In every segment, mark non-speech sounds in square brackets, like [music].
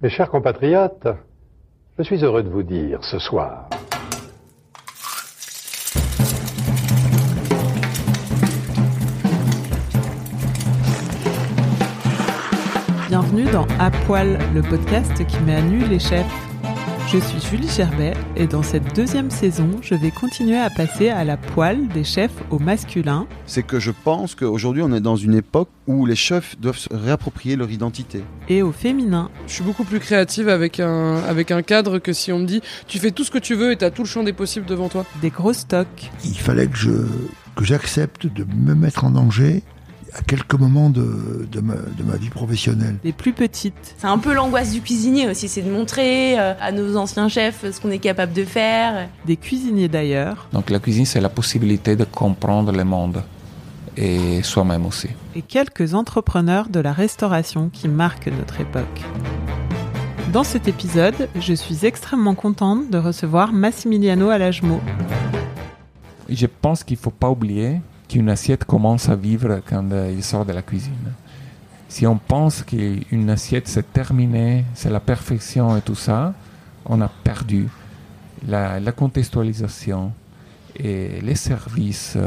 Mes chers compatriotes, je suis heureux de vous dire ce soir Bienvenue dans À Poil, le podcast qui met à nu les chefs. Je suis Julie Gerbet et dans cette deuxième saison, je vais continuer à passer à la poêle des chefs au masculin. C'est que je pense qu'aujourd'hui on est dans une époque où les chefs doivent se réapproprier leur identité. Et au féminin. Je suis beaucoup plus créative avec un, avec un cadre que si on me dit tu fais tout ce que tu veux et tu as tout le champ des possibles devant toi. Des gros stocks. Il fallait que je que j'accepte de me mettre en danger à quelques moments de, de, ma, de, ma, vie professionnelle. Les plus petites. C'est un peu l'angoisse du cuisinier aussi, c'est de montrer euh, à nos anciens chefs ce qu'on est capable de faire. Des cuisiniers d'ailleurs. Donc la cuisine, c'est la possibilité de comprendre le monde et soi-même aussi. Et quelques entrepreneurs de la restauration qui marquent notre époque. Dans cet épisode, je suis extrêmement contente de recevoir Massimiliano Alajmo. Je pense qu'il ne faut pas oublier qu'une assiette commence à vivre quand il sort de la cuisine. Si on pense qu'une assiette c'est terminé, c'est la perfection et tout ça, on a perdu la, contextualisation et les services,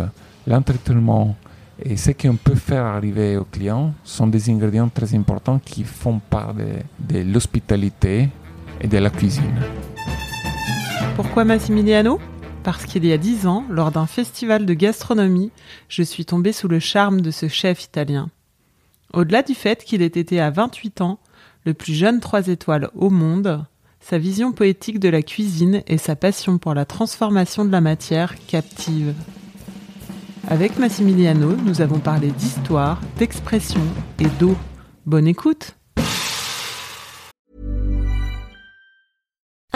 l'entretenement et ce qu'on peut faire arriver aux clients sont des ingrédients très importants qui font part de l'hospitalité et de la cuisine. Pourquoi Massimiliano? Parce qu'il y a dix ans, lors d'un festival de gastronomie, je suis tombée sous le charme de ce chef italien. Au-delà du fait qu'il ait été à 28 ans le plus jeune trois étoiles au monde, sa vision poétique de la cuisine et sa passion pour la transformation de la matière captive. Avec Massimiliano, nous avons parlé d'histoire, d'expression et d'eau. Bonne écoute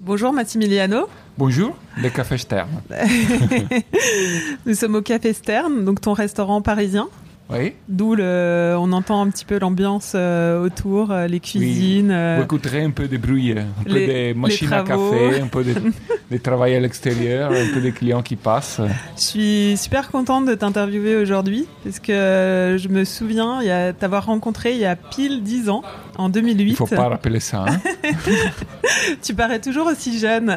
Bonjour Massimiliano. Bonjour, le Café Stern. [laughs] [laughs] Nous sommes au Café Stern, donc ton restaurant parisien. Oui. D'où le, on entend un petit peu l'ambiance euh, autour, euh, les cuisines. Oui. Euh, Vous écouterez un peu de bruit, un les, peu de machines à café, un peu de, [laughs] de travail à l'extérieur, un peu de clients qui passent. Je suis super contente de t'interviewer aujourd'hui parce que je me souviens t'avoir rencontré il y a pile 10 ans, en 2008. Il faut pas rappeler ça. Hein [laughs] tu parais toujours aussi jeune.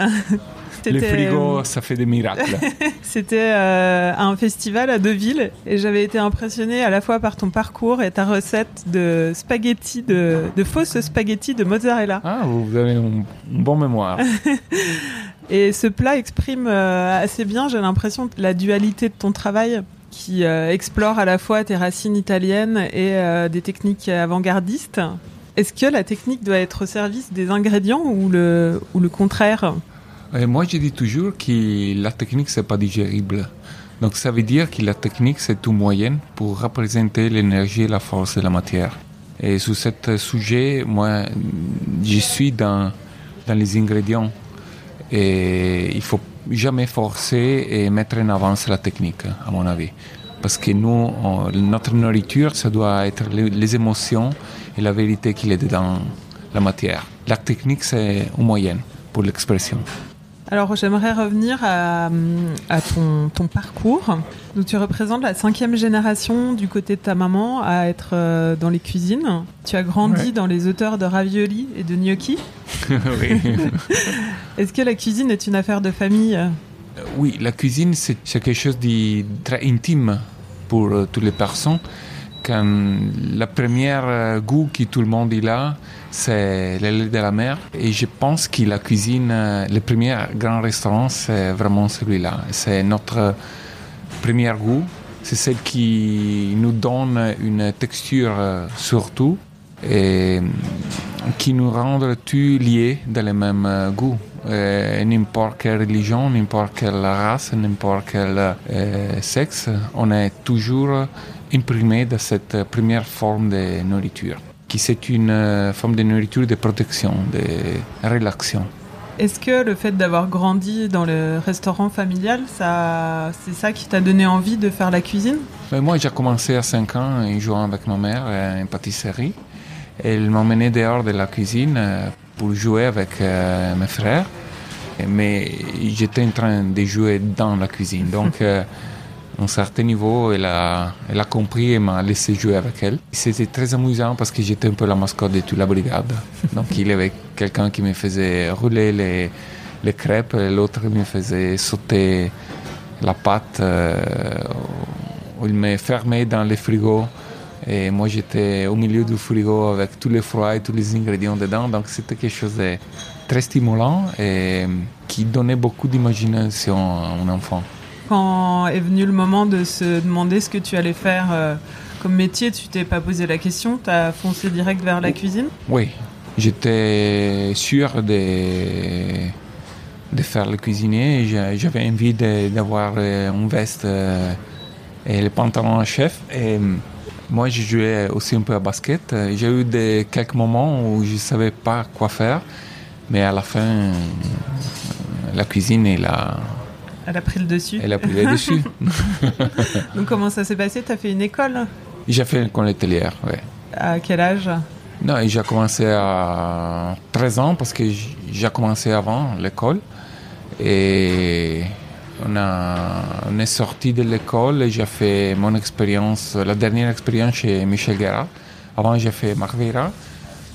Le frigo, ça fait des miracles. [laughs] C'était euh, un festival à Deauville et j'avais été impressionnée à la fois par ton parcours et ta recette de spaghettis, de, de fausses spaghettis de mozzarella. Ah, vous avez une, une bonne mémoire. [laughs] et ce plat exprime euh, assez bien, j'ai l'impression, la dualité de ton travail qui euh, explore à la fois tes racines italiennes et euh, des techniques avant-gardistes. Est-ce que la technique doit être au service des ingrédients ou le, ou le contraire? Et moi, je dis toujours que la technique, c'est pas digérible. Donc, ça veut dire que la technique, c'est tout moyen pour représenter l'énergie et la force de la matière. Et sur ce sujet, moi, je suis dans, dans les ingrédients. Et il faut jamais forcer et mettre en avance la technique, à mon avis. Parce que nous, notre nourriture, ça doit être les, les émotions et la vérité qu'il est dans la matière. La technique, c'est un moyen pour l'expression. Alors j'aimerais revenir à, à ton, ton, parcours. Donc tu représentes la cinquième génération du côté de ta maman à être euh, dans les cuisines. Tu as grandi ouais. dans les auteurs de ravioli et de gnocchi. [laughs] oui. [laughs] Est-ce que la cuisine est une affaire de famille? Oui, la cuisine c'est quelque chose de très intime pour euh, toutes les personnes. Quand la première euh, goût que tout le monde a c'est le lait de la mer. Et je pense que la cuisine, le premier grand restaurant, c'est vraiment celui-là. C'est notre premier goût. C'est celle qui nous donne une texture surtout et qui nous rend tous liés dans le même goût. Euh, n'importe quelle religion, n'importe quelle race, n'importe quel euh, sexe, on est toujours imprimé de cette première forme de nourriture qui c'est une euh, forme de nourriture de protection, de relaxation. Est-ce que le fait d'avoir grandi dans le restaurant familial, ça, c'est ça qui t'a donné envie de faire la cuisine? Mais moi, j'ai commencé à 5 ans en jouant avec ma mère à une pâtisserie. Elle m'emmenait dehors de la cuisine euh, pour jouer avec euh, mes frères. Mais j'étais en train de jouer dans la cuisine. Donc, euh, [laughs] un certain niveau, elle a, elle a compris et m'a laissé jouer avec elle. C'était très amusant parce que j'étais un peu la mascotte de toute la brigade. [laughs] Donc, il y avait quelqu'un qui me faisait rouler les, les crêpes l'autre me faisait sauter la pâte. euh, il me fermait dans le frigo. Et moi, j'étais au milieu du frigo avec tous les froids et tous les ingrédients dedans. Donc, c'était quelque chose de très stimulant et qui donnait beaucoup d'imagination à un enfant. Quand est venu le moment de se demander ce que tu allais faire euh, comme métier, tu t'es pas posé la question, tu as foncé direct vers la cuisine? Oui, j'étais sûr de, de faire le cuisinier. J'a- J'avais envie d'avoir euh, une veste euh, et le pantalon à chef. Et moi, je jouais aussi un peu à basket. J'ai eu des, quelques moments où je ne savais pas quoi faire. Mais à la fin, la cuisine, elle a, Elle a pris le dessus. elle a pris le dessus. [laughs] Donc comment ça s'est passé? Tu as fait une école? J'ai fait une hôtelière, ouais. À quel âge? Non, j'ai commencé à 13 ans parce que j'ai commencé avant l'école. Et on, a, on est sorti de l'école et j'ai fait mon expérience, la dernière expérience chez Michel Guerra. Avant, j'ai fait Marveira,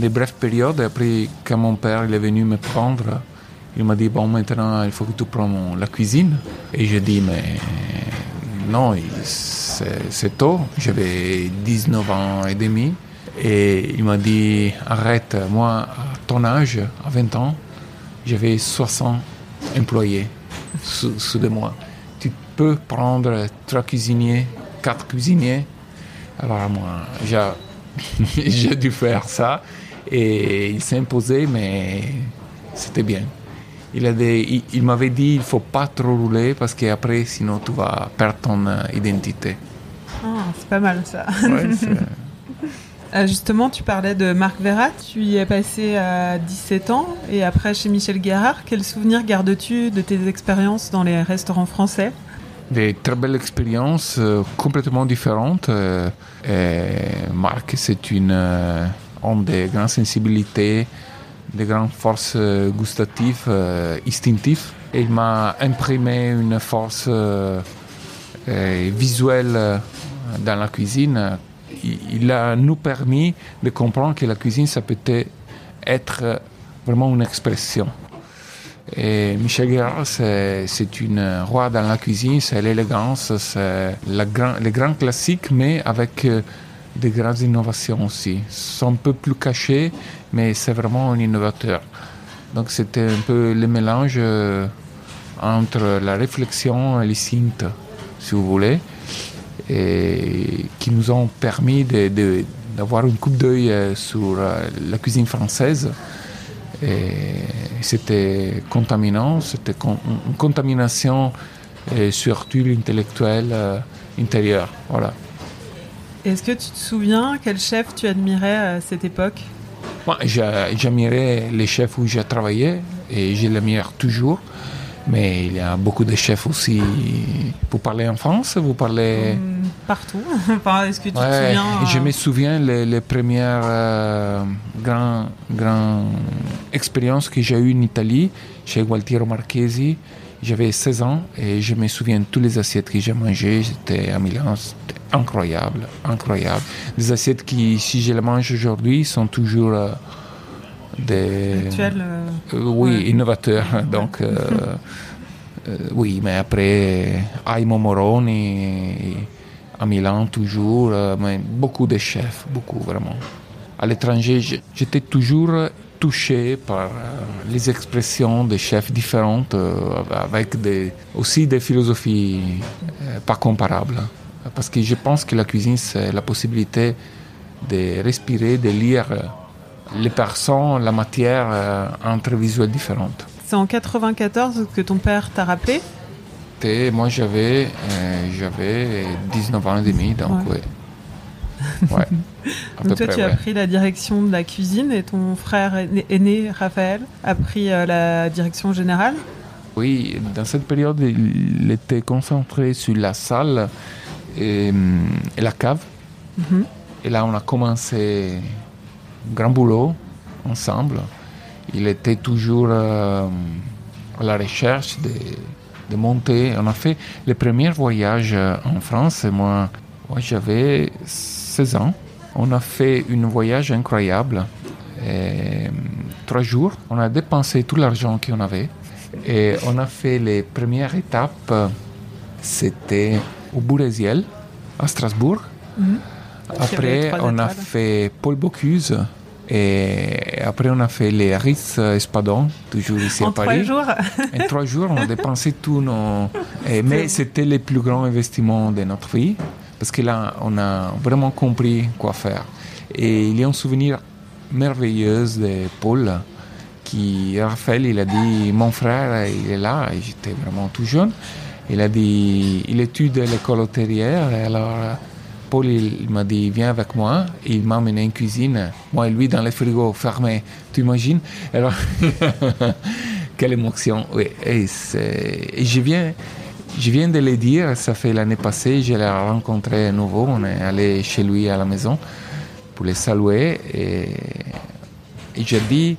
des brèves périodes. Après, quand mon père il est venu me prendre, il m'a dit Bon, maintenant, il faut que tu prennes la cuisine. Et j'ai dit Mais non, c'est tôt. J'avais 19 ans et demi. Et il m'a dit Arrête, moi, à ton âge, à 20 ans, j'avais 60 employés sous, de moi. Tu peux prendre trois cuisiniers, quatre cuisiniers. Alors moi, [laughs] j'ai dû faire ça. Et il s'est imposé, mais c'était bien. Il, a des- il, il m'avait dit il faut pas trop rouler parce qu'après, sinon, tu vas perdre ton euh, identité. Ah, C'est pas mal ça. Ouais, [laughs] Euh, justement, tu parlais de Marc Verrat, tu y es passé à 17 ans et après chez Michel Guérard. Quels souvenirs gardes-tu de tes expériences dans les restaurants français? Des très belles expériences euh, complètement différentes. Euh, et Marc, c'est une euh, homme de grande sensibilité, de grandes forces euh, gustatives, euh, instinctives. Il m'a imprimé une force euh, visuelle dans la cuisine. Il, a nous permis de comprendre que la cuisine, ça peut être vraiment une expression. Et Michel Guérard, c'est une roi dans la cuisine, c'est l'élégance, c'est la grand, classiques, mais avec des grandes innovations aussi. C'est un peu plus caché, mais c'est vraiment un innovateur. Donc c'était un peu le mélange euh, entre la réflexion et les synths, si vous voulez, et qui nous ont permis de- de- d'avoir une coupe d'œil euh, sur euh, la cuisine française. C'était contaminant, c'était une contamination et surtout l'intellectuel euh, intérieur. Voilà. Est-ce que tu te souviens quel chef tu admirais à cette époque? Moi, j'admirais les chefs où j'ai travaillé et je l'admire toujours. Mais il y a beaucoup de chefs aussi. Vous parlez en France Vous parlez. Hum, Partout. [laughs] Est-ce que tu te souviens Je euh, me souviens les, les premières euh, grandes grand expériences que j'ai eues en Italie chez Gualtiero Marchesi. J'avais 16 ans et je me souviens de toutes les assiettes que j'ai mangées. J'étais à Milan, c'était incroyable, incroyable. Des assiettes qui, si je les mange aujourd'hui, sont toujours euh, des. actuel euh, Euh, oui, Ouais. innovateur. [laughs] Donc, euh, oui, mais après, Aimo Moroni, à Milan toujours, mais beaucoup de chefs, beaucoup vraiment. À l'étranger, j'étais toujours touché par euh, les expressions des chefs différentes, euh, avec des, aussi des philosophies euh, pas comparables. Parce que je pense que la cuisine, c'est la possibilité de respirer, de lire les personnes, la matière entre visuels différentes. C'est en 94 que ton père t'a rappelé? Et moi, j'avais, euh, j'avais 19 ans et demi, donc Ouais. ouais. Ouais. [laughs] Donc toi, près, tu as pris la direction de la cuisine et ton frère aîné, Raphaël, a pris euh, la direction générale? Oui, dans cette période, il était concentré sur la salle et, et la cave. Mhm. Et là, on a commencé un grand boulot ensemble. Il était toujours euh, à la recherche de, de monter. On a fait le premier voyage euh, en France. Et moi, moi, j'avais 16 ans. On a fait un voyage incroyable. Et, trois jours, on a dépensé tout l'argent qu'on avait. Et on a fait les premières étapes. C'était au Bourréziel, à Strasbourg. Mhm. Après, trois on a fait Paul Bocuse. Et après, on a fait les Ritz Espadon, toujours ici en à trois Paris. jours. En trois jours, on a dépensé tous nos. [laughs] et- mais c'était le plus grand investissement de notre vie, parce que là, on a vraiment compris quoi faire. Et il y a un souvenir merveilleux de Paul, qui, Raphaël, il a dit Mon frère, il est là, et j'étais vraiment tout jeune. Il a dit Il étudie à l'école hôtelière, et alors. Paul, il, m'a dit, viens avec moi. Il m'a emmené en cuisine. Moi et lui dans le frigo fermé. Tu imagines? Alors, [laughs] quelle émotion. Oui, et, et je viens, je viens de le dire, ça fait l'année passée, je l'ai rencontré à nouveau. On est allé chez lui à la maison pour le saluer. Et, et j'ai dit,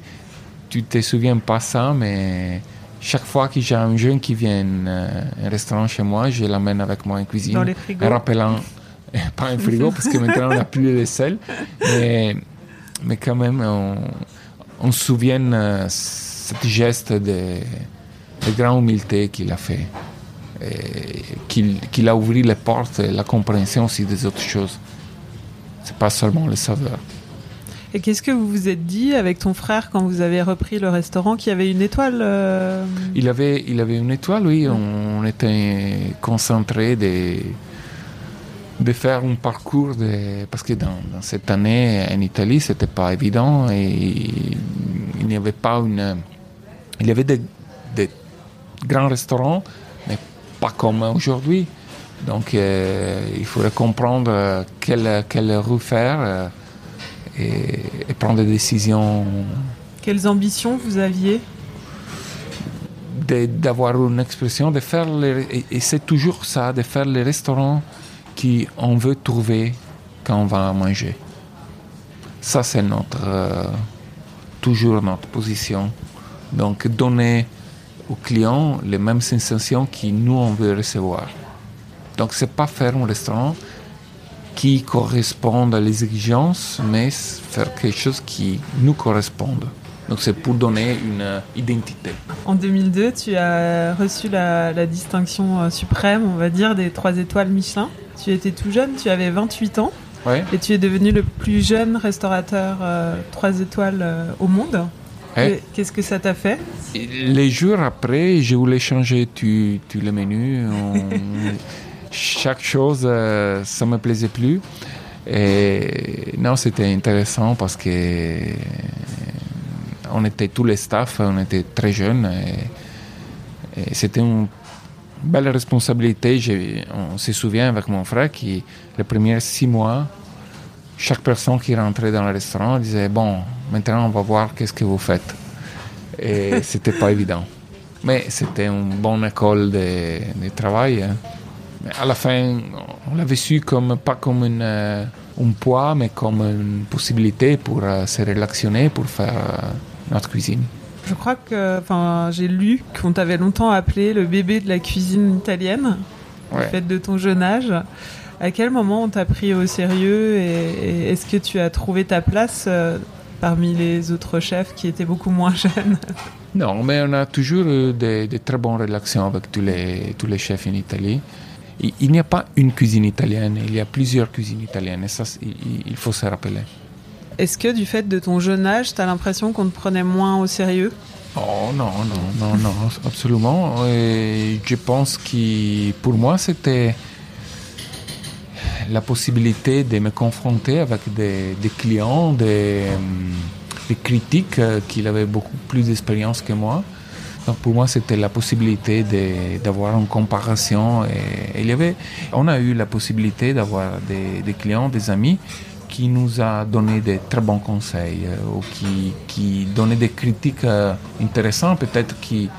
tu te souviens pas ça, mais chaque fois que j'ai un jeune qui vient euh, à un restaurant chez moi, je l'amène avec moi en cuisine. Dans les frigos. En rappelant, [laughs] pas un frigo, parce que maintenant on n'a plus de sel, mais, mais quand même, on, on se souvient euh, ce geste de, de grande humilité qu'il a fait, qu'il qu'il a ouvert les portes et la compréhension aussi des autres choses. C'est pas seulement le saveur. Et qu'est-ce que vous vous êtes dit avec ton frère quand vous avez repris le restaurant qui avait une étoile euh, Il avait, il avait une étoile, oui. On, était concentré de, de faire un parcours de, parce que dans, dans cette année en Italie, c'était pas évident et il n'y avait pas une, il y avait des, des grands restaurants, pas comme aujourd'hui. Donc, euh, il faudrait comprendre euh, quelle, quelle rue faire euh, et, et prendre des décisions Quelles ambitions vous aviez? D'avoir une expression, de faire les, et, c'est toujours ça, de faire les restaurants qu'on veut trouver quand on va manger. Ça, c'est notre, euh, toujours notre position. Donc, donner aux clients les mêmes sensations que nous, on veut recevoir. Donc, c'est pas faire un restaurant qui corresponde à les exigences, mais faire quelque chose qui nous corresponde. Donc, c'est pour donner une euh, identité. En 2002, tu as reçu la, la distinction euh, suprême, on va dire, des trois étoiles Michelin. Tu étais tout jeune, tu avais 28 ans, Ouais. et tu es devenu le plus jeune restaurateur euh, trois étoiles euh, au monde. Et Qu'est-ce que ça t'a fait? Les jours après, je voulais changer tout, tout le menu. On- [laughs] chaque chose, euh, ça me plaisait plus. Et non, c'était intéressant parce que euh, on était tous les staffs, on était très jeunes. Et, et c'était une belle responsabilité. On se souvient avec mon frère que les premiers six mois, chaque personne qui rentrait dans le restaurant disait Bon, maintenant on va voir qu'est-ce que vous faites. Et [laughs] c'était pas évident. Mais c'était une bonne école de, de travail. hein. Mais à la fin, on l'avait su comme, pas comme une, euh, un poids, mais comme une possibilité pour euh, se relaxionner, pour faire euh, notre cuisine. Je crois que, enfin, j'ai lu qu'on t'avait longtemps appelé le bébé de la cuisine italienne, du Ouais. fait de ton jeune âge. À quel moment on t'a pris au sérieux et, et est-ce que tu as trouvé ta place euh, parmi les autres chefs qui étaient beaucoup moins [laughs] jeunes Non, mais on a toujours eu de, de très bonnes relations avec tous les, tous les chefs en Italie. Il, il n'y a pas une cuisine italienne, il y a plusieurs cuisines italiennes, et ça, il faut se rappeler. Est-ce que du fait de ton jeune âge, tu as l'impression qu'on te prenait moins au sérieux? Oh non, non, non, non, absolument. Et je pense que pour moi, c'était la possibilité de me confronter avec des, clients, des, des critiques euh, qui avaient beaucoup plus d'expérience que moi. Donc pour moi, c'était la possibilité d'avoir une comparaison. Et, il y avait, on a eu la possibilité d'avoir des, clients, des amis qui nous a donné des très bons conseils euh, ou qui, qui donnaient des critiques euh, intéressantes, peut-être qui,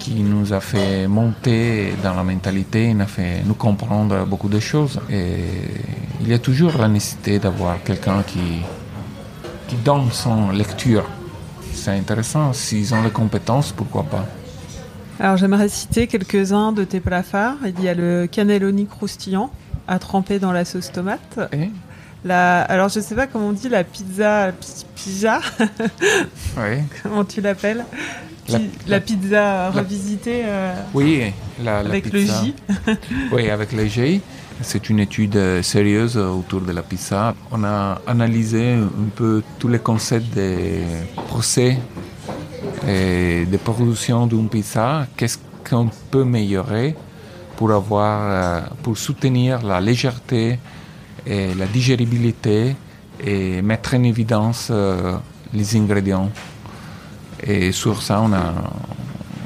qui nous a fait monter dans la mentalité, nous a fait nous comprendre beaucoup de choses. Et il y a toujours la nécessité d'avoir quelqu'un qui, qui donne son lecture. C'est intéressant. S'ils ont les compétences, pourquoi pas? Alors j'aimerais citer quelques-uns de tes plats phares. Il y a le cannelloni croustillant à tremper dans la sauce tomate. Et La, alors je sais pas comment on dit la pizza pi- pizza, [laughs] Oui, comment tu l'appelles? La- Pi- la, pizza revisitée euh, oui la, la avec pizza. le J. [laughs] Oui, avec le J. C'est une étude euh, sérieuse autour de la pizza. On a analysé un peu tous les concepts des procès et de production d'une pizza. Qu'est-ce qu'on peut améliorer pour avoir, euh, pour soutenir la légèreté et la digéribilité et mettre en évidence les ingrédients? Et sur ça, on a,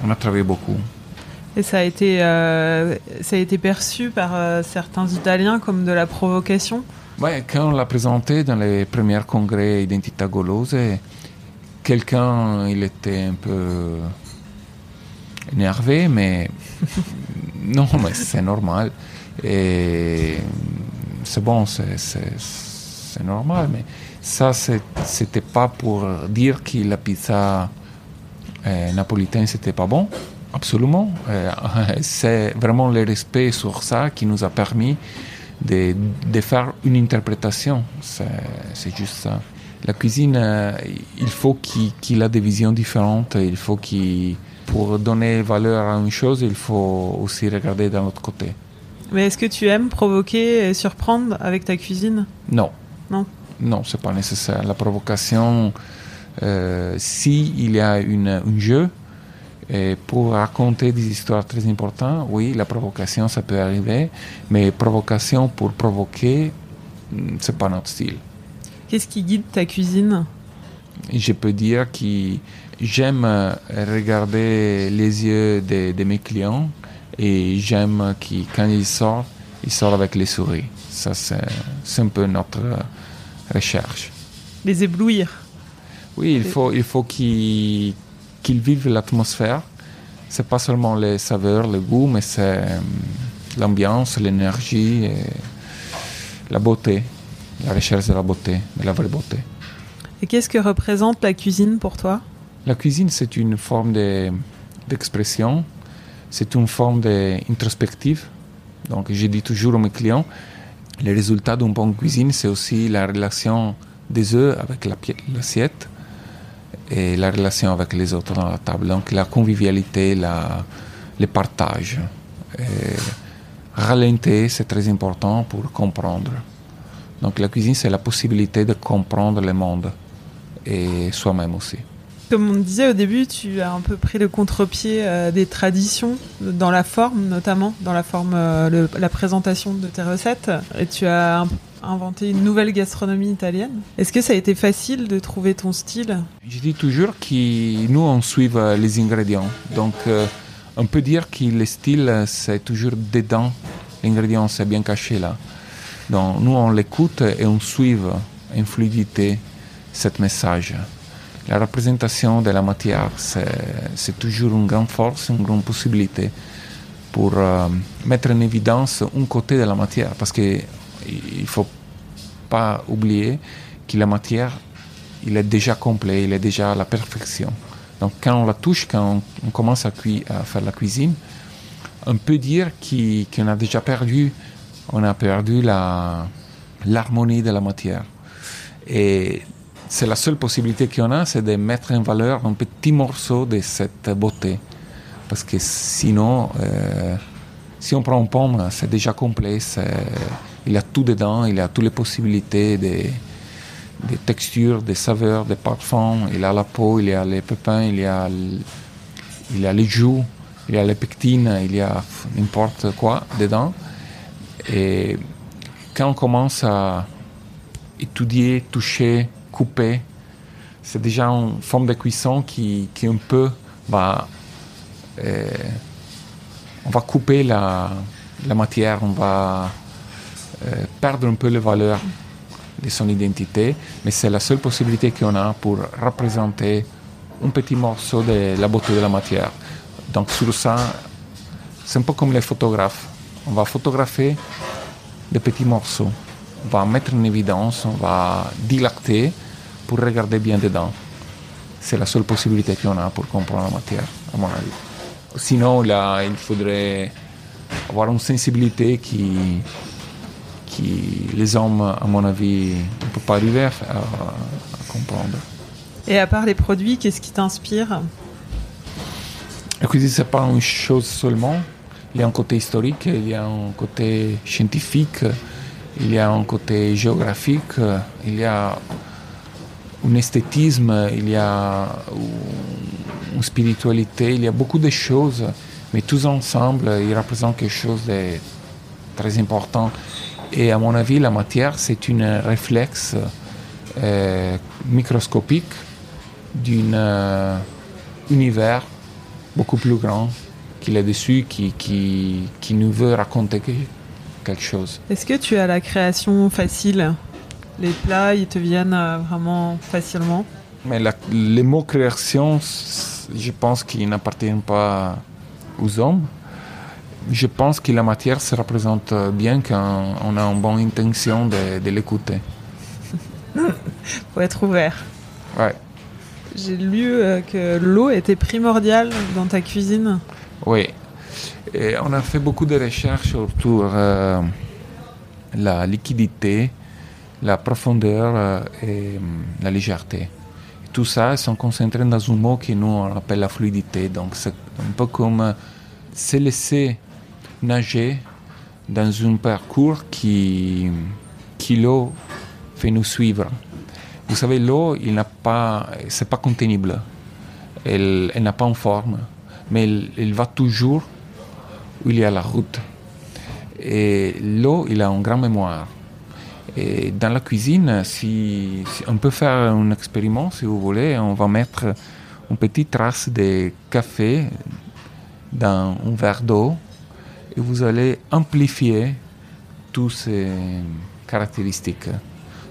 on a travaillé beaucoup. Et ça a été, euh, ça a été perçu par euh, certains Italiens comme de la provocation? Ouais, quand on l'a présenté dans les premiers congrès Identità Golose, quelqu'un il était un peu énervé, mais [laughs] non, mais c'est normal. Et c'est bon, c'est- normal, mais ça, c'était pas pour dire que la pizza euh, napolitaine, c'était pas bon. Absolument. Euh, [laughs] c'est vraiment le respect sur ça qui nous a permis de, de faire une interprétation. C'est juste ça. La cuisine, euh, il faut qu'il qu'il ait des visions différentes. Il faut qu'il, pour donner valeur à une chose, il faut aussi regarder d'un autre côté. Mais est-ce que tu aimes provoquer et surprendre avec ta cuisine? Non. Non? Non, c'est pas nécessaire. La provocation, euh, si il y a une, un jeu, et pour raconter des histoires très importantes, oui, la provocation, ça peut arriver, mais provocation pour provoquer, hmm, c'est pas notre style. Qu'est-ce qui guide ta cuisine? Je peux dire que j'aime regarder les yeux de, de mes clients et j'aime que quand ils sortent, ils sortent avec les souris. Ça, c'est un peu notre recherche. Les éblouir. Oui, il faut, il faut qu'ils qu'ils vivent l'atmosphère. C'est pas seulement les saveurs, le goût, mais c'est euh, l'ambiance, l'énergie, la beauté, la recherche de la beauté, de la vraie beauté. Et qu'est-ce que représente la cuisine pour toi? La cuisine, c'est une forme de- d'expression, c'est une forme d'introspective. Donc, je dis toujours à mes clients, le résultat d'une bonne cuisine, c'est aussi la relation des œufs avec l'assiette et la relation avec les autres dans la table. Donc, la convivialité, la, le partage. Ralentir, c'est très important pour comprendre. Donc, la cuisine, c'est la possibilité de comprendre le monde et soi-même aussi. Comme on disait au début, tu as un peu pris le contre-pied euh, des traditions, dans la forme notamment, dans la forme, euh, la présentation de tes recettes, et tu as un- inventé une nouvelle gastronomie italienne. Est-ce que ça a été facile de trouver ton style? Je dis toujours que nous, on suit euh, les ingrédients. Donc, euh, on peut dire que le style, c'est toujours dedans. L'ingrédient, c'est bien caché là. Donc, nous, on l'écoute et on suit en fluidité ce message. La représentation de la matière, c'est toujours une grande force, une grande possibilité pour euh, mettre en évidence un côté de la matière. Parce qu'il ne faut pas oublier que la matière, il est déjà complet, il est déjà à la perfection. Donc quand on la touche, quand on, commence à, faire la cuisine, on peut dire qu'on a déjà perdu, on a perdu l'harmonie de la matière. Et c'est la seule possibilité qu'on a, c'est de mettre en valeur un petit morceau de cette beauté. Parce que sinon, euh, si on prend une pomme, c'est déjà complet, il a tout dedans, il a toutes les possibilités des, textures, des saveurs, des parfums, il a la peau, il a les pépins, il a, a les joues, il a les pectines, il y a n'importe quoi dedans. Et quand on commence à étudier, toucher, couper, c'est déjà une forme de cuisson qui, qui un peu va euh, on va couper la, matière, on va perdre un peu les valeurs de son identité, mais c'est la seule possibilité qu'on a pour représenter un petit morceau de la beauté de la matière. Donc sur ça, c'est un peu comme les photographes. On va photographier des petits morceaux. On va mettre en évidence, on va dilater pour regarder bien dedans. C'est la seule possibilité qu'on a pour comprendre la matière, à mon avis. Sinon, là, il faudrait avoir une sensibilité qui, qui les hommes, à mon avis, ne peuvent pas arriver à, à, à comprendre. Et à part les produits, qu'est-ce qui t'inspire? La cuisine, c'est pas une chose seulement. Il y a un côté historique, il y a un côté scientifique, il y a un côté géographique, il y a un esthétisme, il y a une spiritualité, il y a beaucoup de choses, mais tous ensemble, ils représentent quelque chose de très important. Et à mon avis, la matière, c'est un réflexe euh, microscopique d'un euh, univers beaucoup plus grand qu'il est dessus, qui, qui, qui nous veut raconter quelque chose. Est-ce que tu as la création facile? Les plats, ils te viennent euh, vraiment facilement? Mais la, les mots création, je pense qu'ils n'appartiennent pas aux hommes. Je pense que la matière se représente bien quand on a une bonne intention de, de l'écouter. [laughs] Faut être ouvert. Ouais. J'ai lu euh, que l'eau était primordiale dans ta cuisine. Oui. Et on a fait beaucoup de recherches autour euh, la liquidité, la profondeur euh, et la légèreté. Tout ça sont concentrés dans un mot que nous on appelle la fluidité. Donc c'est un peu comme se laisser nager dans un parcours qui, qui l'eau fait nous suivre. Vous savez, l'eau, il n'a pas, c'est pas contenible. Elle, elle n'a pas une forme, mais elle, va toujours où il y a la route. Et l'eau, il a une grande mémoire. Et dans la cuisine, si, si, on peut faire un expériment, si vous voulez, on va mettre une petite trace de café dans un verre d'eau et vous allez amplifier toutes ces caractéristiques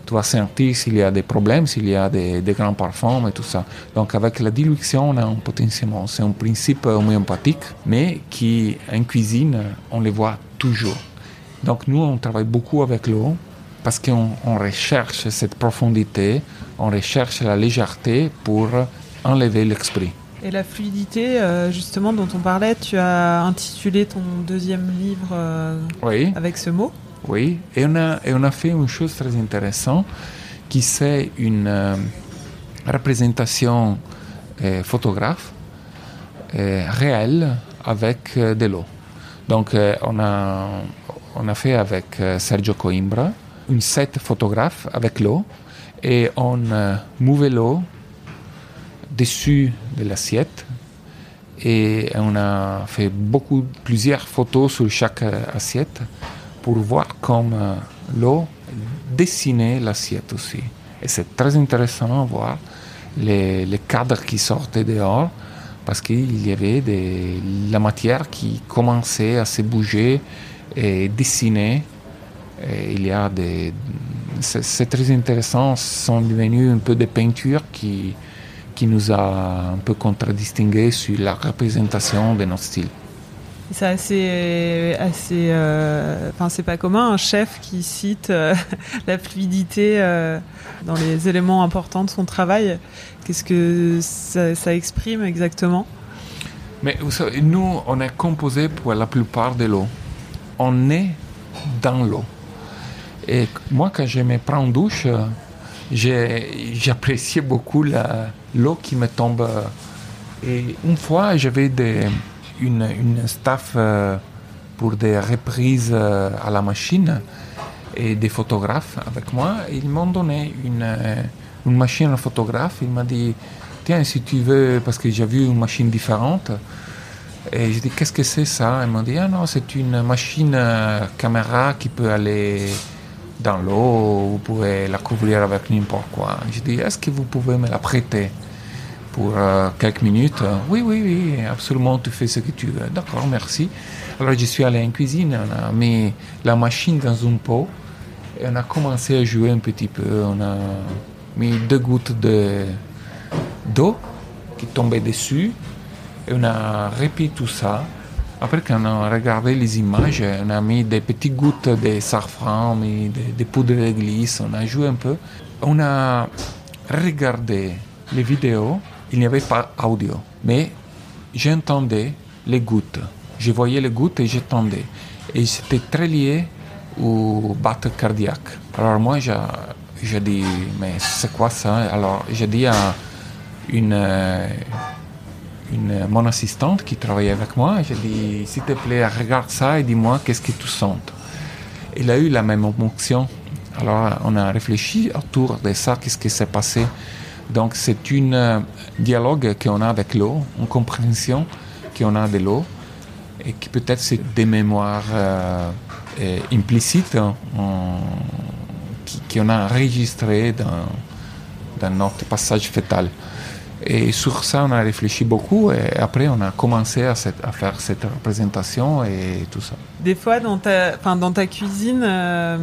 tu vas sentir s'il y a des problèmes, s'il y a des, des, grands parfums et tout ça. Donc avec la dilution, on a un potentiellement. C'est un principe homéopathique, mais qui en cuisine, on le voit toujours. Donc nous, on travaille beaucoup avec l'eau parce qu'on on recherche cette profondité, on recherche la légèreté pour enlever l'esprit. Et la fluidité, euh, justement, dont on parlait, tu as intitulé ton deuxième livre euh, oui. avec ce mot oui, et on, a, et on a fait une chose très intéressante qui c'est une euh, représentation photographe réelle avec de l'eau. Donc on, a, on a fait avec Sergio Coimbra une set photographe avec l'eau et on mouvait l'eau dessus de l'assiette et on a fait beaucoup, plusieurs photos sur chaque assiette pour voir comme euh, l'eau dessinait l'assiette aussi. Et c'est très intéressant de voir les, les, cadres qui sortaient dehors parce qu'il y avait des, la matière qui commençait à se bouger et dessiner. Il y a des. C'est très intéressant, sont devenus un peu des peintures qui, qui nous a un peu contradistingués sur la représentation de notre style. C'est assez, assez, euh, enfin c'est pas commun un chef qui cite euh, [laughs] la fluidité euh, dans les éléments importants de son travail. Qu'est-ce que ça, ça, exprime exactement? Mais vous savez, nous, on est composé pour la plupart de l'eau. On est dans l'eau. Et moi, quand je me prends en douche, j'appréciais beaucoup l'eau qui me tombe. Et une fois, j'avais une, une staff euh, pour des reprises euh, à la machine et des photographes avec moi. Ils m'ont donné une, euh, une machine à photographe. Il m'a dit Tiens, si tu veux, parce que j'ai vu une machine différente. Et j'ai dit Qu'est-ce que c'est ça? Ils m'ont dit Ah non, c'est une machine caméra qui peut aller dans l'eau, vous pouvez la couvrir avec n'importe quoi. J'ai dit Est-ce que vous pouvez me la prêter? Pour euh, quelques minutes. Oui, oui, oui, absolument, tu fais ce que tu veux. D'accord, merci. Alors je suis allé en cuisine, on a mis la machine dans un pot et on a commencé à jouer un petit peu. On a mis deux gouttes de, d'eau qui tombaient dessus et on a répété tout ça. Après, quand on a regardé les images, on a mis des petites gouttes de safran, mis des, des poudres de glisse, on a joué un peu. On a regardé les vidéos, il n'y avait pas audio, mais j'entendais les gouttes. Je voyais les gouttes et j'entendais. Et c'était très lié au battre cardiaque. Alors moi, j'ai, dit, mais c'est quoi ça? Alors j'ai dit à une, euh, une, mon assistante qui travaillait avec moi, j'ai dit, s'il te plaît, regarde ça et dis-moi qu'est-ce que tu sens. Il a eu la même émotion. Alors on a réfléchi autour de ça, qu'est-ce qui s'est passé. Donc c'est un euh, dialogue qu'on a avec l'eau, une compréhension qu'on a de l'eau, et qui peut-être c'est des mémoires euh, implicites hein, qu'on a enregistrées dans, dans notre passage fœtal. Et sur ça, on a réfléchi beaucoup et après, on a commencé à, cette- à faire cette représentation et tout ça. Des fois, dans ta, enfin, dans ta cuisine, euh,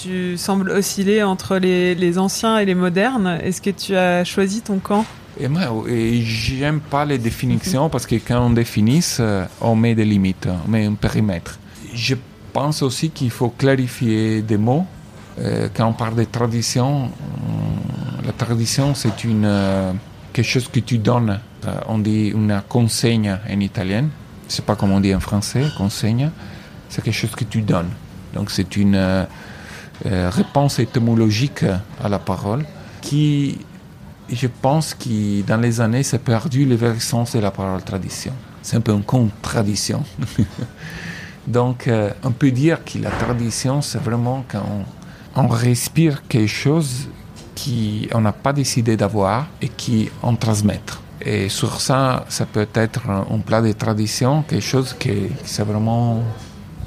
tu sembles osciller entre les, les anciens et les modernes. Est-ce que tu as choisi ton camp? Et moi, j'aime pas les définitions parce que quand on définit, euh, on met des limites, on met un périmètre. Je pense aussi qu'il faut clarifier des mots. Euh, quand on parle de tradition, on- la tradition, c'est une, quelque chose que tu donnes. Euh, on dit une consegna en italien. Sais pas comment on dit en français, consegna. C'est quelque chose que tu donnes. Donc c'est une euh, euh, réponse étymologique à la parole qui je pense que dans les années, s'est perdu le vrai sens de la parole tradition. C'est un peu une contradiction. [laughs] Donc, on peut dire que la tradition, c'est vraiment quand on respire quelque chose qu'on n'a pas décidé d'avoir et qu'on transmet. Et sur ça, ça peut être un, plat de tradition, quelque chose qui, qui c'est vraiment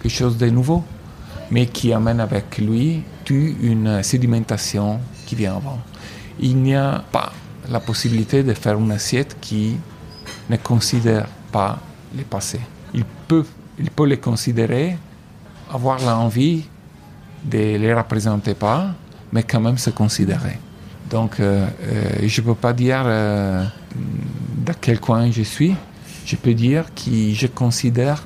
quelque chose de nouveau, mais qui amène avec lui toute une sédimentation qui vient avant il n'y a pas la possibilité de faire une assiette qui ne considère pas le passé. Il peut, il peut les considérer, avoir l'envie de les représenter pas, mais quand même se considérer. Donc, euh, euh, je ne peux pas dire euh, dans quel coin je suis. Je peux dire que je considère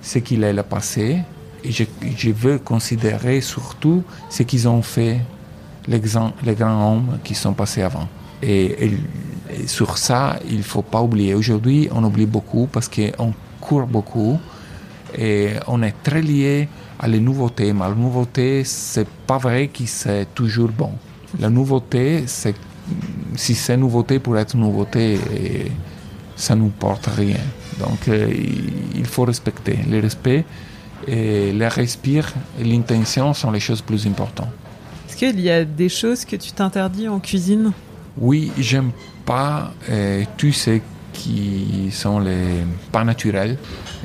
ce qu'il le passé et je, veux considérer surtout ce qu'ils ont fait les grands, hommes qui sont passés avant. Et- et sur ça, il ne faut pas oublier. Aujourd'hui, on oublie beaucoup parce qu'on court beaucoup et on est très lié à les nouveautés. Mais la nouveauté, c'est pas vrai que c'est toujours bon. La nouveauté, c'est si c'est nouveauté pour être nouveauté, et ça ne nous porte rien. Donc, euh, il- faut respecter. Le respect et le respire et l'intention sont les choses plus importantes. Est-ce qu'il y a des choses que tu t'interdis en cuisine? Oui, j'aime pas euh, tous ceux qui sont les pas naturels.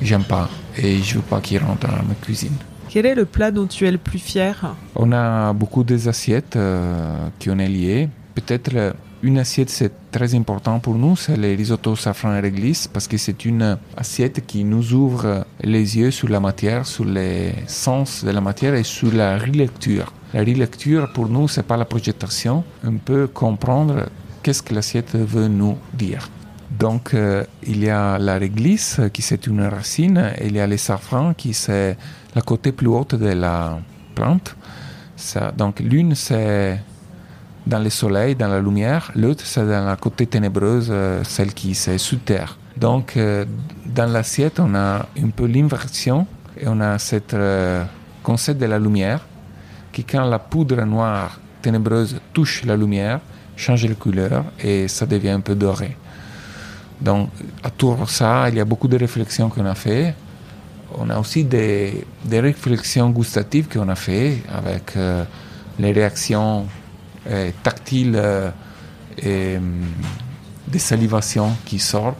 J'aime pas et je veux pas qu'ils rentrent dans ma cuisine. Quel est le plat dont tu es le plus fier? On a beaucoup des assiettes euh, qui on est liées. Peut-être euh, une assiette c'est très important pour nous, c'est le risotto safran et réglisse parce que c'est une assiette qui nous ouvre les yeux sur la matière, sur les sens de la matière et sur la relecture. La relecture pour nous c'est pas la projection, on peut comprendre qu'est-ce que l'assiette veut nous dire. Donc, euh, il y a la réglisse, qui c'est une racine, et il y a le safran, qui c'est la côté plus haute de la plante. Donc, l'une, c'est dans le soleil, dans la lumière, l'autre, c'est dans la côté ténébreuse, euh, celle qui c'est sous terre. Donc, euh, dans l'assiette, on a un peu l'inversion, et on a ce concept de la lumière, qui quand la poudre noire ténébreuse touche la lumière, change de couleur, et ça devient un peu doré. Donc, autour de ça, il y a beaucoup de réflexions qu'on a fait. On a aussi des, des réflexions gustatives qu'on a fait avec euh, les réactions euh, tactiles euh, et hum, des salivations qui sortent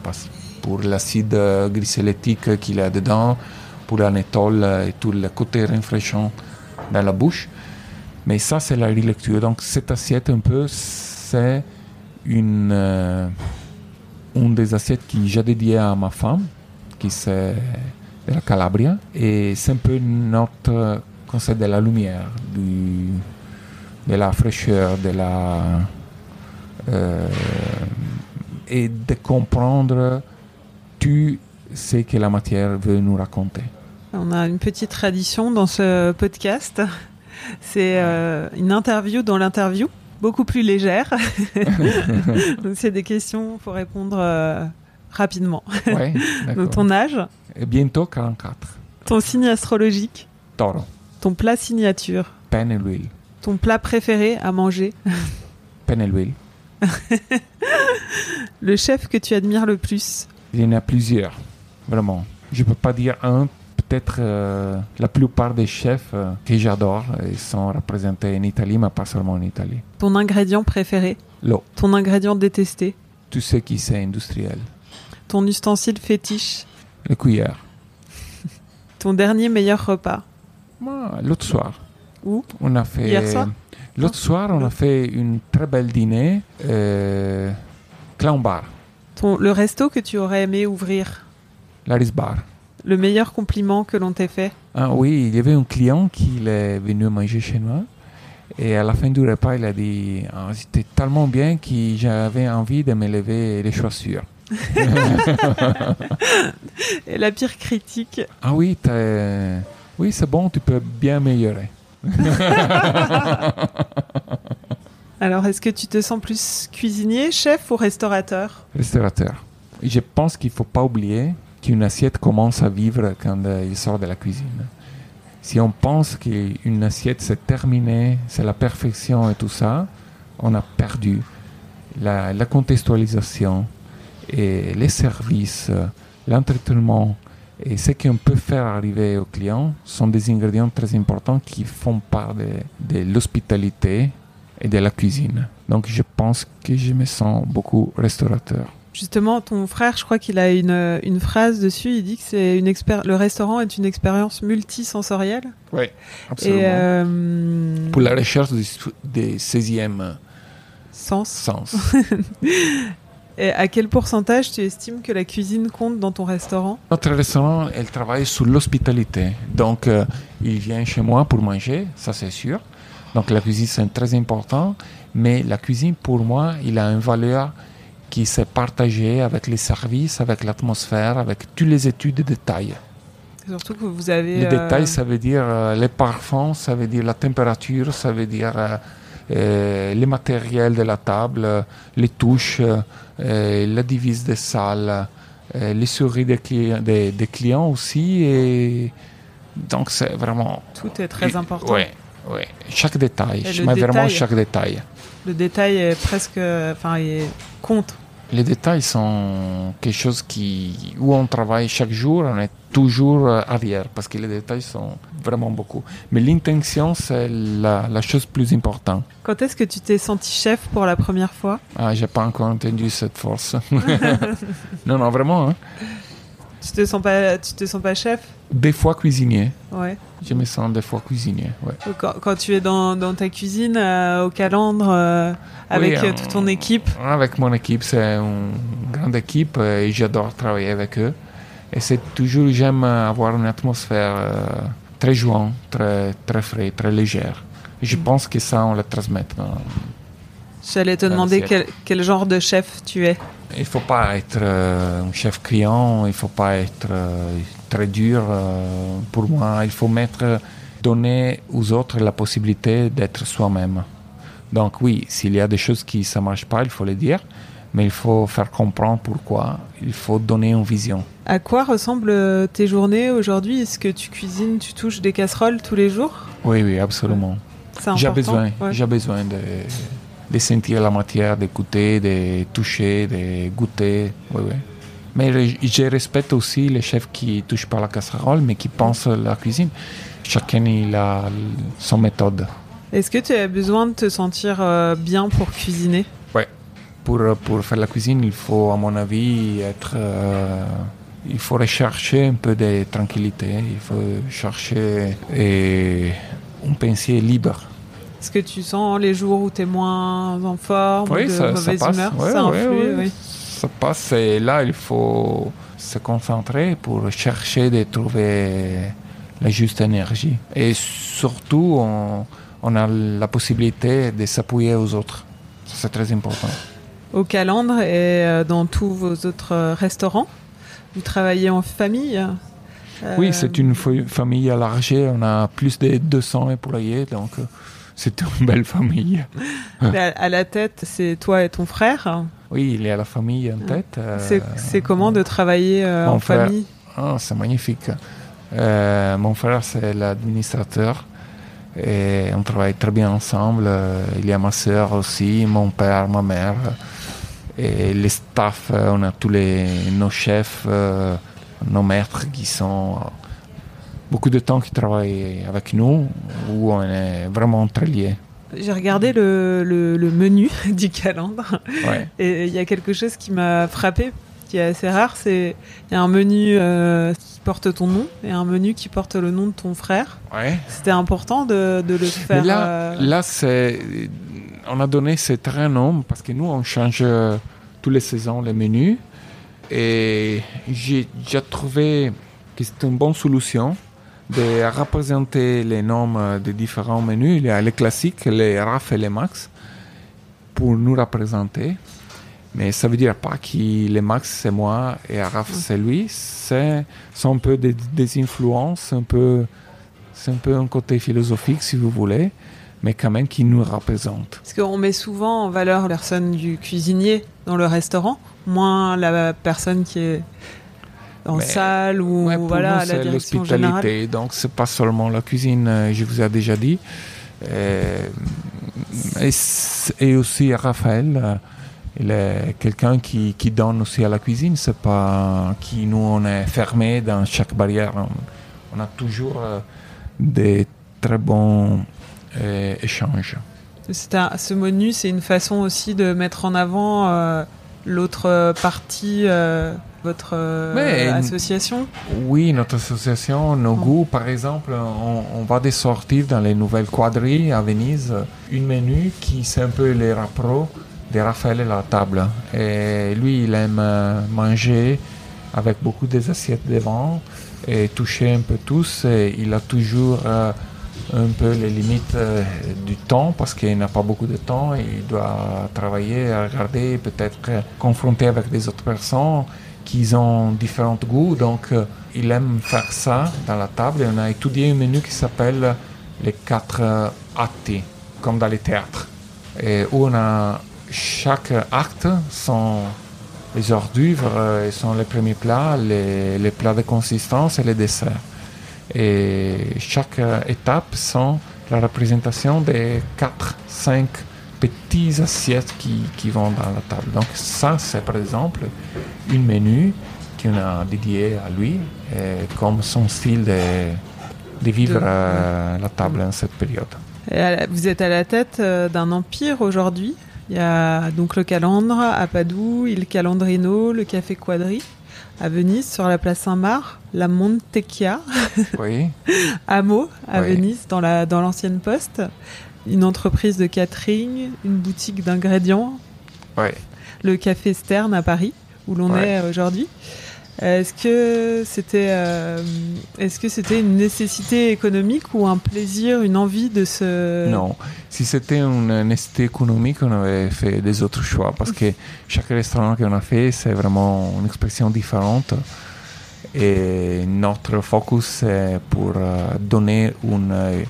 pour l'acide glycélétique qu'il y a dedans, pour l'anétol euh, et tout le côté rafraîchissant dans la bouche. Mais ça, c'est la relecture. Donc, cette assiette, un peu, c'est une. Une des assiettes que j'ai dédiée à ma femme, qui c'est de la Calabria. Et c'est un peu notre concept de la lumière, de la fraîcheur, de la, euh, et de comprendre tout ce que la matière veut nous raconter. On a une petite tradition dans ce podcast. C'est euh, une interview dans l'interview, beaucoup plus légère. [laughs] Donc c'est des questions, il faut répondre euh, rapidement. Ouais, [laughs] Donc ton âge, Et bientôt 44. ton signe astrologique, Taureau, ton plat signature, pain et l'huile. ton plat préféré à manger, [laughs] Pain et l'huile. le chef que tu admires le plus? Il y en a plusieurs, vraiment. Je peux pas dire un. Peut-être euh, la plupart des chefs euh, que j'adore ils sont représentés en Italie, mais pas seulement en Italie. Ton ingrédient préféré, L'eau, ton ingrédient détesté, tout ce qui c'est industriel. ton ustensile fétiche, Les cuillères. [laughs] ton dernier meilleur repas? L'autre soir. Où? On a fait. Hier soir? L'autre soir, on a fait une très belle dîner. Euh, clown bar, Ton, le resto que tu aurais aimé ouvrir? Laris bar. Le meilleur compliment que l'on t'ait fait? Ah oui, il y avait un client qui est venu manger chez moi. Et à la fin du repas, il a dit Ah, C'était tellement bien que j'avais envie de me lever les chaussures. [laughs] Et la pire critique? Ah oui, oui c'est bon, tu peux bien améliorer. [laughs] Alors, est-ce que tu te sens plus cuisinier, chef ou restaurateur? Restaurateur. Je pense qu'il ne faut pas oublier qu'une assiette commence à vivre quand euh, il sort de la cuisine. Si on pense qu'une assiette c'est terminé, c'est la perfection et tout ça, on a perdu la, contextualisation et les services, euh, l'entretenement et ce qu'on peut faire arriver au client sont des ingrédients très importants qui font part de l'hospitalité et de la cuisine. Donc je pense que je me sens beaucoup restaurateur. Justement, ton frère, je crois qu'il a une, une phrase dessus. Il dit que c'est une le restaurant est une expérience multisensorielle. Oui, Et absolument. euh, Pour la recherche des 16e sens. sens. [laughs] Et à quel pourcentage tu estimes que la cuisine compte dans ton restaurant? Notre restaurant, elle travaille sur l'hospitalité. Donc, euh, il vient chez moi pour manger, ça c'est sûr. Donc, la cuisine, c'est très important. Mais la cuisine, pour moi, il a une valeur qui s'est partagée avec les services, avec l'atmosphère, avec toutes les études de détails. Surtout que vous avez. Les euh, détails, ça veut dire euh, les parfums, ça veut dire la température, ça veut dire euh, euh, les matériels de la table, les touches, la divise des salles, les souris des, cli- des- des clients aussi. Et donc, c'est vraiment. Tout est très important. Oui, oui. Chaque détail. Je mets vraiment détail. chaque détail. Le détail est presque. Enfin, il compte. Les détails sont quelque chose qui, où on travaille chaque jour, on est toujours arrière parce que les détails sont vraiment beaucoup. Mais l'intention, c'est la, la chose plus importante. Quand est-ce que tu t'es senti chef pour la première fois? Ah, j'ai pas encore entendu cette force. [laughs] non, non, vraiment. hein. Tu te sens pas, tu te sens pas chef? Des fois cuisinier. Ouais. Je me sens des fois cuisinier. Ouais. Quand, quand tu es dans, dans ta cuisine, euh, au calandre, euh, avec Oui, euh, toute ton équipe, Avec mon équipe, c'est une grande équipe et j'adore travailler avec eux. Et c'est toujours, j'aime avoir une atmosphère très jouante, très, très frais, très légère. Et je pense que ça, on le transmet. j'allais te demander quel, quel genre de chef tu es. Il ne faut pas être euh, un chef criant, il ne faut pas être euh, très dur. euh, pour moi, il faut mettre, donner aux autres la possibilité d'être soi-même. Donc oui, s'il y a des choses qui ne marchent pas, il faut les dire, mais il faut faire comprendre pourquoi. Il faut donner une vision. À quoi ressemblent tes journées aujourd'hui? Est-ce que tu cuisines, tu touches des casseroles tous les jours? Oui, oui, absolument. J'ai besoin, Ouais. j'ai besoin de, de sentir la matière, d'écouter, de toucher, de goûter. Oui, oui. Mais je, respecte aussi les chefs qui touchent pas la casserole, mais qui pensent la cuisine. Chacun il a son méthode. Est-ce que tu as besoin de te sentir euh, bien pour cuisiner? Pour, pour faire la cuisine, il faut, à mon avis, être. euh, il faut rechercher un peu de tranquillité. Il faut chercher et, un pensée libre. Est-ce que tu sens les jours où tu es moins en forme, Oui, de ça, ça mauvaise passe. humeur Ouais, Ça influe, ouais. oui. se passe et là, il faut se concentrer pour chercher de trouver la juste énergie. Et surtout, on, on a la possibilité de s'appuyer aux autres. Ça, C'est très important. Au Calandre et euh, dans tous vos autres euh, restaurants, vous travaillez en famille Euh, Oui, c'est une fa- famille élargie. On a plus de 200 employés, donc c'est une belle famille. [laughs] mais À, à la tête, c'est toi et ton frère. Oui, il y a la famille en tête. euh, C'est comment de travailler euh, mon en frère. famille? Ah, c'est magnifique. Euh, mon frère, c'est l'administrateur. Et on travaille très bien ensemble. Il y a ma soeur aussi, mon père, ma mère. Et les staffs, on a tous les, nos chefs, nos maîtres qui sont beaucoup de temps qui travaillent avec nous, où on est vraiment très liés. J'ai regardé le, le- le menu [laughs] du Calandre Ouais. et il y a quelque chose qui m'a frappé, qui est assez rare. C'est il y a un menu euh, qui porte ton nom et un menu qui porte le nom de ton frère. Ouais. C'était important de, de le faire. Mais là, euh, là c'est, on a donné ce très nom parce que nous, on change euh, tous les saisons les menus. Et j'ai j'ai trouvé que c'est une bonne solution de représenter les noms euh, des différents menus. Il y a les classiques, les RAF et les MAX, pour nous représenter. Mais ça veut dire pas que les Max c'est moi et RAF c'est lui. C'est c'est un peu des, des influences, un peu c'est un peu un côté philosophique, si vous voulez, mais quand même qui nous représente. Parce qu'on met souvent en valeur la personne du cuisinier dans le restaurant, moins la personne qui est en salle ou Ouais, pour voilà, nous, à la c'est direction l'hospitalité, donc c'est pas seulement la cuisine, euh, je vous ai déjà dit. Euh, et, aussi Raphaël, euh, il est quelqu'un qui, qui donne aussi à la cuisine, c'est pas qui nous on est fermé dans chaque barrière. On, on a toujours des très bons euh, échanges. Un- ce menu, c'est une façon aussi de mettre en avant euh, l'autre euh, partie, euh, votre euh, Mais- association? Oui, notre association, nos goûts, par exemple, on, on va de sortir dans les nouvelles quadrilles à Venise une menu qui c'est un peu les rappros de Raphaël à la table. Et lui, il aime manger avec beaucoup des assiettes devant et toucher un peu tous. Et il a toujours euh, un peu les limites euh, du temps parce qu'il n'a pas beaucoup de temps. Il doit travailler, regarder, peut-être euh, confronter avec des autres personnes qui ont différents goûts. Donc, euh, il aime faire ça dans la table. Et on a étudié un menu qui s'appelle les quatre atti, comme dans les théâtres. Et où on a chaque acte sont les hors d'oeuvre, euh, sont les premiers plats, les, les plats de consistance et les desserts. Et chaque étape sont la représentation des 4-5 petites assiettes qui, qui vont dans la table. Donc ça, c'est par exemple une menu qu'on a dédié à lui, et comme son style de, de vivre euh, la table en cette période. La- Vous êtes à la tête euh, d'un empire aujourd'hui. Il y a donc le Calandre à Padoue, il Calandrino, le Café Quadri à Venise sur la place Saint-Marc, la Montecchia [laughs] Oui, à Meaux à Oui. Venise dans la dans l'ancienne poste, une entreprise de catering, une boutique d'ingrédients, oui. le Café Stern à Paris où l'on est aujourd'hui. Est-ce que c'était euh, est-ce que c'était une nécessité économique ou un plaisir, une envie de se Non, si c'était une nécessité économique, on avait fait des autres choix parce que chaque restaurant qu'on a fait, c'est vraiment une expression différente. Et notre focus, c'est pour euh, donner une euh,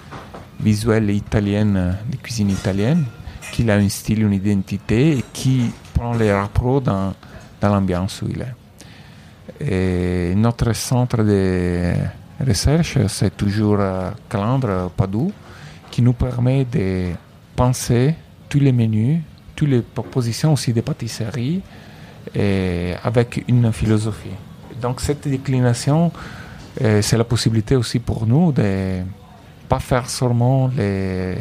visuel italienne, de cuisine italienne, qui a un style, une identité et qui prend les rapports dans l'ambiance où il est. Et notre centre de recherche, c'est toujours euh, Calandre, Padoue, qui nous permet de penser tous les menus, toutes les propositions aussi des pâtisseries, avec une philosophie. Donc cette déclination, euh, c'est la possibilité aussi pour nous de pas faire seulement les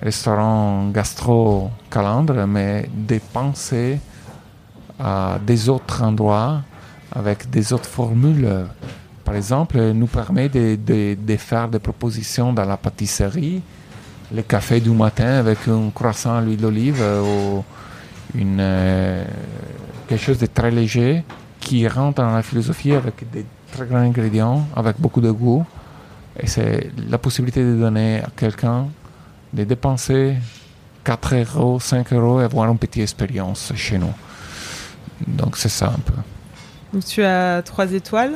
restaurants gastro calandre, mais de penser à des autres endroits avec des autres formules. Par exemple, nous permet de, faire des propositions dans la pâtisserie, le café du matin avec un croissant à l'huile d'olive euh, ou une euh, quelque chose de très léger qui rentre dans la philosophie avec des très grands ingrédients, avec beaucoup de goût. Et c'est la possibilité de donner à quelqu'un de dépenser 4 euros, 5 euros et avoir une petite expérience chez nous. Donc c'est ça un peu. Donc tu as trois étoiles.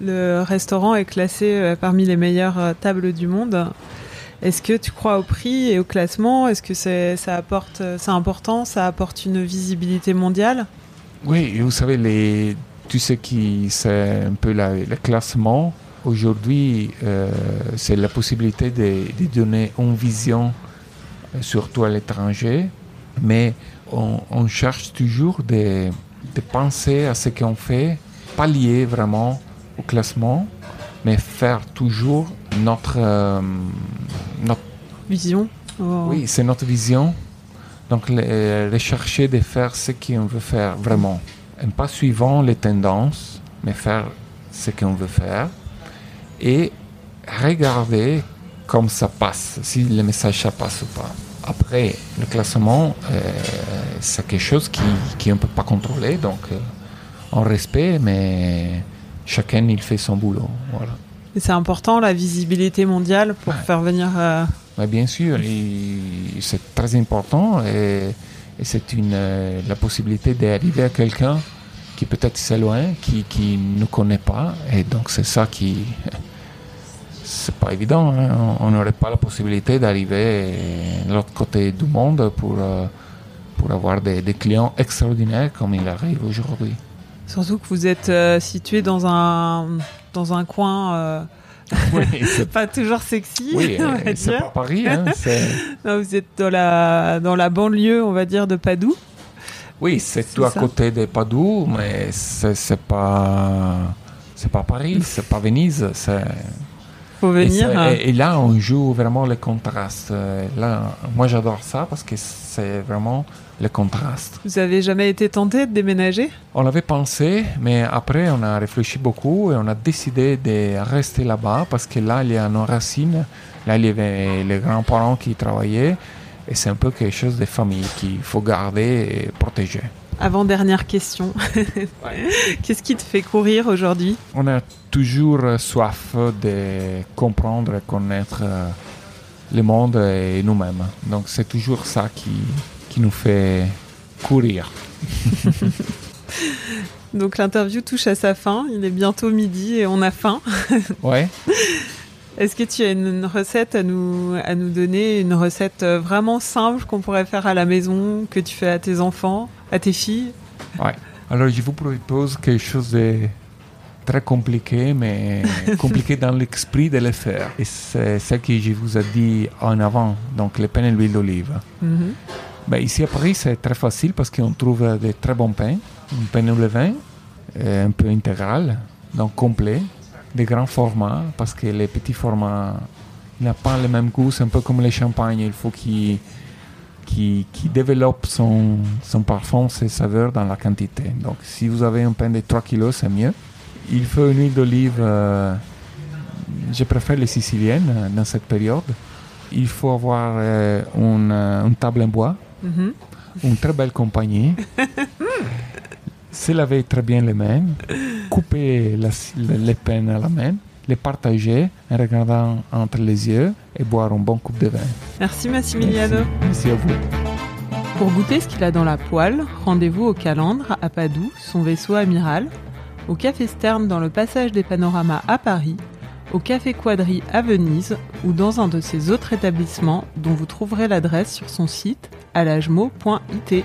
Le restaurant est classé euh, parmi les meilleures euh, tables du monde. Est-ce que tu crois au prix et au classement? Est-ce que c'est, ça apporte, euh, c'est important? Ça apporte une visibilité mondiale? Oui, vous savez, les, tout ce qui c'est un peu la- le classement, aujourd'hui, c'est la possibilité de, donner une vision, surtout à l'étranger, mais on, on cherche toujours de, de penser à ce qu'on fait, pas lié vraiment au classement, mais faire toujours notre, euh, notre Vision Oh. oui, c'est notre vision. Donc, rechercher de faire ce qu'on veut faire vraiment. Et pas suivant les tendances, mais faire ce qu'on veut faire. Et regarder comme ça passe, si le message ça passe ou pas. Après, le classement, euh, c'est quelque chose qui, qui on ne peut pas contrôler. Donc, euh, on respecte, mais chacun, il fait son boulot. Voilà. Et c'est important la visibilité mondiale pour Ouais. faire venir. euh, bien sûr, c'est très important et, et c'est une, euh, la possibilité d'arriver à quelqu'un qui peut-être c'est loin, qui, qui ne connaît pas. Et donc c'est ça qui... C'est pas évident. hein. On n'aurait pas la possibilité d'arriver de l'autre côté du monde pour, euh, pour avoir des, des clients extraordinaires comme il arrive aujourd'hui. Surtout que vous êtes euh, situé dans un dans un coin euh, Oui, [laughs] c'est pas toujours sexy. oui, c'est pas Paris. hein, [laughs] Non, vous êtes dans la dans la banlieue, on va dire, de Padoue. Oui, c'est tout à ça. côté de Padoue, mais c'est c'est pas c'est pas Paris, c'est pas Venise. c'est- Et, venir. c'est- et- et là, on joue vraiment le contraste. Là, moi, j'adore ça parce que c'est vraiment le contraste. Vous avez jamais été tenté de déménager? On l'avait pensé, mais après, on a réfléchi beaucoup et on a décidé de rester là-bas parce que là, il y a nos racines. Là, il y avait les grands-parents qui travaillaient et c'est un peu quelque chose de famille qu'il faut garder et protéger. Avant dernière question. [laughs] Qu'est-ce qui te fait courir aujourd'hui? On a toujours euh, soif de comprendre et connaître euh, le monde et nous-mêmes. Donc c'est toujours ça qui, qui nous fait courir. [laughs] Donc l'interview touche à sa fin. Il est bientôt midi et on a faim. Ouais. [laughs] Est-ce que tu as une, recette à nous à nous donner, une recette euh, vraiment simple qu'on pourrait faire à la maison, que tu fais à tes enfants, à tes filles? Ouais. Alors je vous propose quelque chose de très compliqué, mais [laughs] compliqué dans l'esprit de le faire. Et c'est ce que je vous ai dit en avant, donc le pain et l'huile d'olive. Mhm. Ben, ici à Paris, c'est très facile parce qu'on trouve de très bons pains. Un pain au levain, euh, un peu intégral, donc complet, de grands formats, parce que les petits formats n'ont pas le même goût. C'est un peu comme le champagne. Il faut qu'il qu'il qu'il développe son, son parfum, ses saveurs dans la quantité. Donc, si vous avez un pain de 3 kilos, c'est mieux. Il faut une huile d'olive. euh, je préfère les siciliennes euh, dans cette période. Il faut avoir euh, une, une table en bois Mhm. une très belle compagnie. [laughs] Se laver très bien les mains, couper la- les pains à la main, les partager en regardant entre les yeux et boire un bon coupe de vin. Merci Massimiliano. Merci à vous. Pour goûter ce qu'il a dans la poêle, rendez-vous au Calandre à Padoue, son vaisseau amiral, au Café Stern dans le passage des panoramas à Paris, au Café Quadri à Venise ou dans un de ses autres établissements dont vous trouverez l'adresse sur son site alagemo.it.